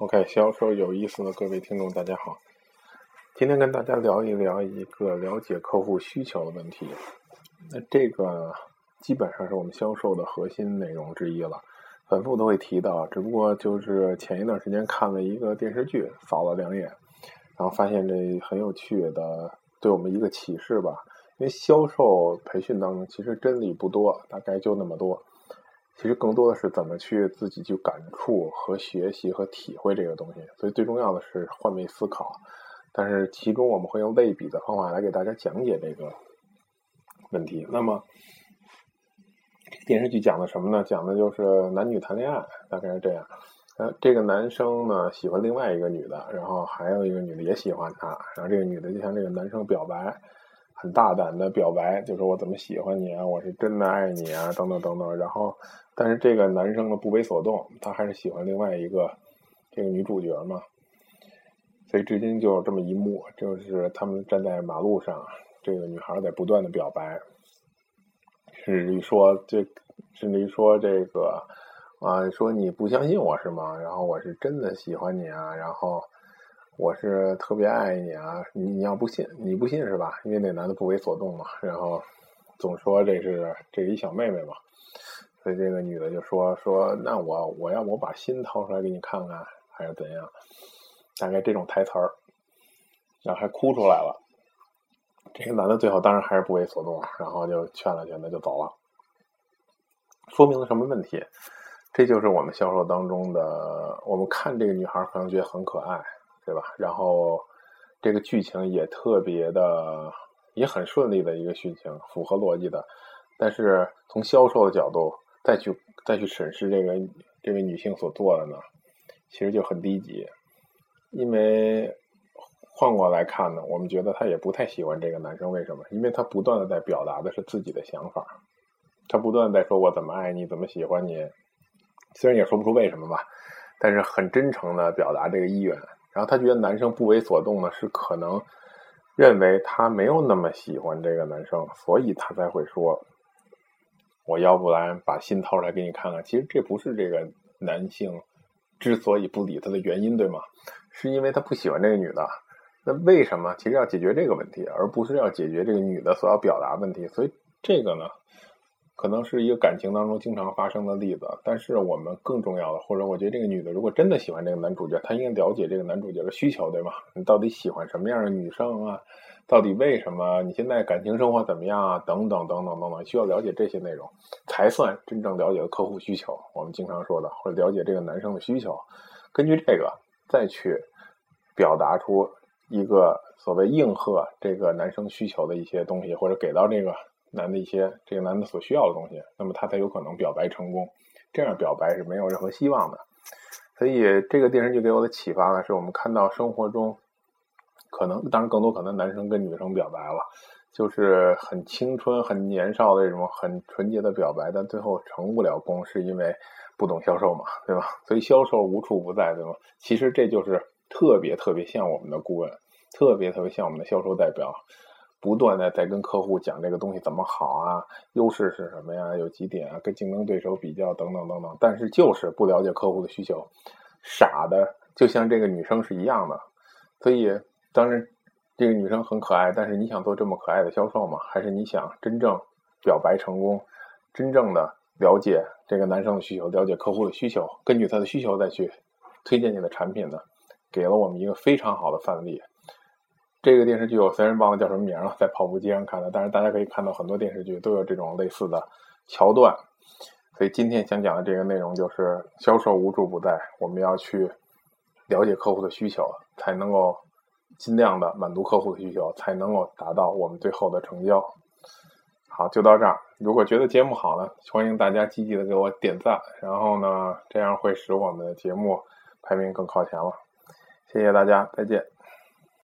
OK，销售有意思的各位听众，大家好。今天跟大家聊一聊一个了解客户需求的问题。那这个基本上是我们销售的核心内容之一了，反复都会提到。只不过就是前一段时间看了一个电视剧，扫了两眼，然后发现这很有趣的，对我们一个启示吧。因为销售培训当中其实真理不多，大概就那么多。其实更多的是怎么去自己去感触和学习和体会这个东西，所以最重要的是换位思考。但是其中我们会用类比的方法来给大家讲解这个问题。那么电视剧讲的什么呢？讲的就是男女谈恋爱，大概是这样。呃，这个男生呢喜欢另外一个女的，然后还有一个女的也喜欢他，然后这个女的就向这个男生表白。很大胆的表白，就说我怎么喜欢你啊，我是真的爱你啊，等等等等。然后，但是这个男生呢不为所动，他还是喜欢另外一个这个女主角嘛。所以至今就有这么一幕，就是他们站在马路上，这个女孩在不断的表白，甚至于说这，甚至于说这个啊，说你不相信我是吗？然后我是真的喜欢你啊，然后。我是特别爱你啊！你你要不信，你不信是吧？因为那男的不为所动嘛，然后总说这是这是一小妹妹嘛，所以这个女的就说说那我我要我把心掏出来给你看看，还是怎样？大概这种台词儿，然后还哭出来了。这个男的最后当然还是不为所动，然后就劝了劝他就走了。说明了什么问题？这就是我们销售当中的，我们看这个女孩可能觉得很可爱。对吧？然后这个剧情也特别的，也很顺利的一个剧情，符合逻辑的。但是从销售的角度再去再去审视这个这位女性所做的呢，其实就很低级。因为换过来看呢，我们觉得她也不太喜欢这个男生。为什么？因为他不断的在表达的是自己的想法，他不断在说我怎么爱你，怎么喜欢你。虽然也说不出为什么吧，但是很真诚的表达这个意愿。然后他觉得男生不为所动呢，是可能认为他没有那么喜欢这个男生，所以他才会说：“我要不然把心掏出来给你看看。”其实这不是这个男性之所以不理他的原因，对吗？是因为他不喜欢这个女的。那为什么？其实要解决这个问题，而不是要解决这个女的所要表达问题。所以这个呢？可能是一个感情当中经常发生的例子，但是我们更重要的，或者我觉得这个女的如果真的喜欢这个男主角，她应该了解这个男主角的需求，对吗？你到底喜欢什么样的女生啊？到底为什么？你现在感情生活怎么样啊？等等等等等等，需要了解这些内容，才算真正了解了客户需求。我们经常说的，或者了解这个男生的需求，根据这个再去表达出一个所谓应和这个男生需求的一些东西，或者给到这个。男的一些这个男的所需要的东西，那么他才有可能表白成功。这样表白是没有任何希望的。所以这个电视剧给我的启发呢，是我们看到生活中可能，当然更多可能男生跟女生表白了，就是很青春、很年少的这种很纯洁的表白，但最后成不了功，是因为不懂销售嘛，对吧？所以销售无处不在，对吗？其实这就是特别特别像我们的顾问，特别特别像我们的销售代表。不断的在跟客户讲这个东西怎么好啊，优势是什么呀？有几点啊？跟竞争对手比较等等等等。但是就是不了解客户的需求，傻的就像这个女生是一样的。所以当然这个女生很可爱，但是你想做这么可爱的销售吗？还是你想真正表白成功，真正的了解这个男生的需求，了解客户的需求，根据他的需求再去推荐你的产品呢？给了我们一个非常好的范例。这个电视剧我虽然忘了叫什么名了，在跑步机上看的，但是大家可以看到很多电视剧都有这种类似的桥段。所以今天想讲的这个内容就是销售无处不在，我们要去了解客户的需求，才能够尽量的满足客户的需求，才能够达到我们最后的成交。好，就到这儿。如果觉得节目好呢，欢迎大家积极的给我点赞，然后呢，这样会使我们的节目排名更靠前了。谢谢大家，再见。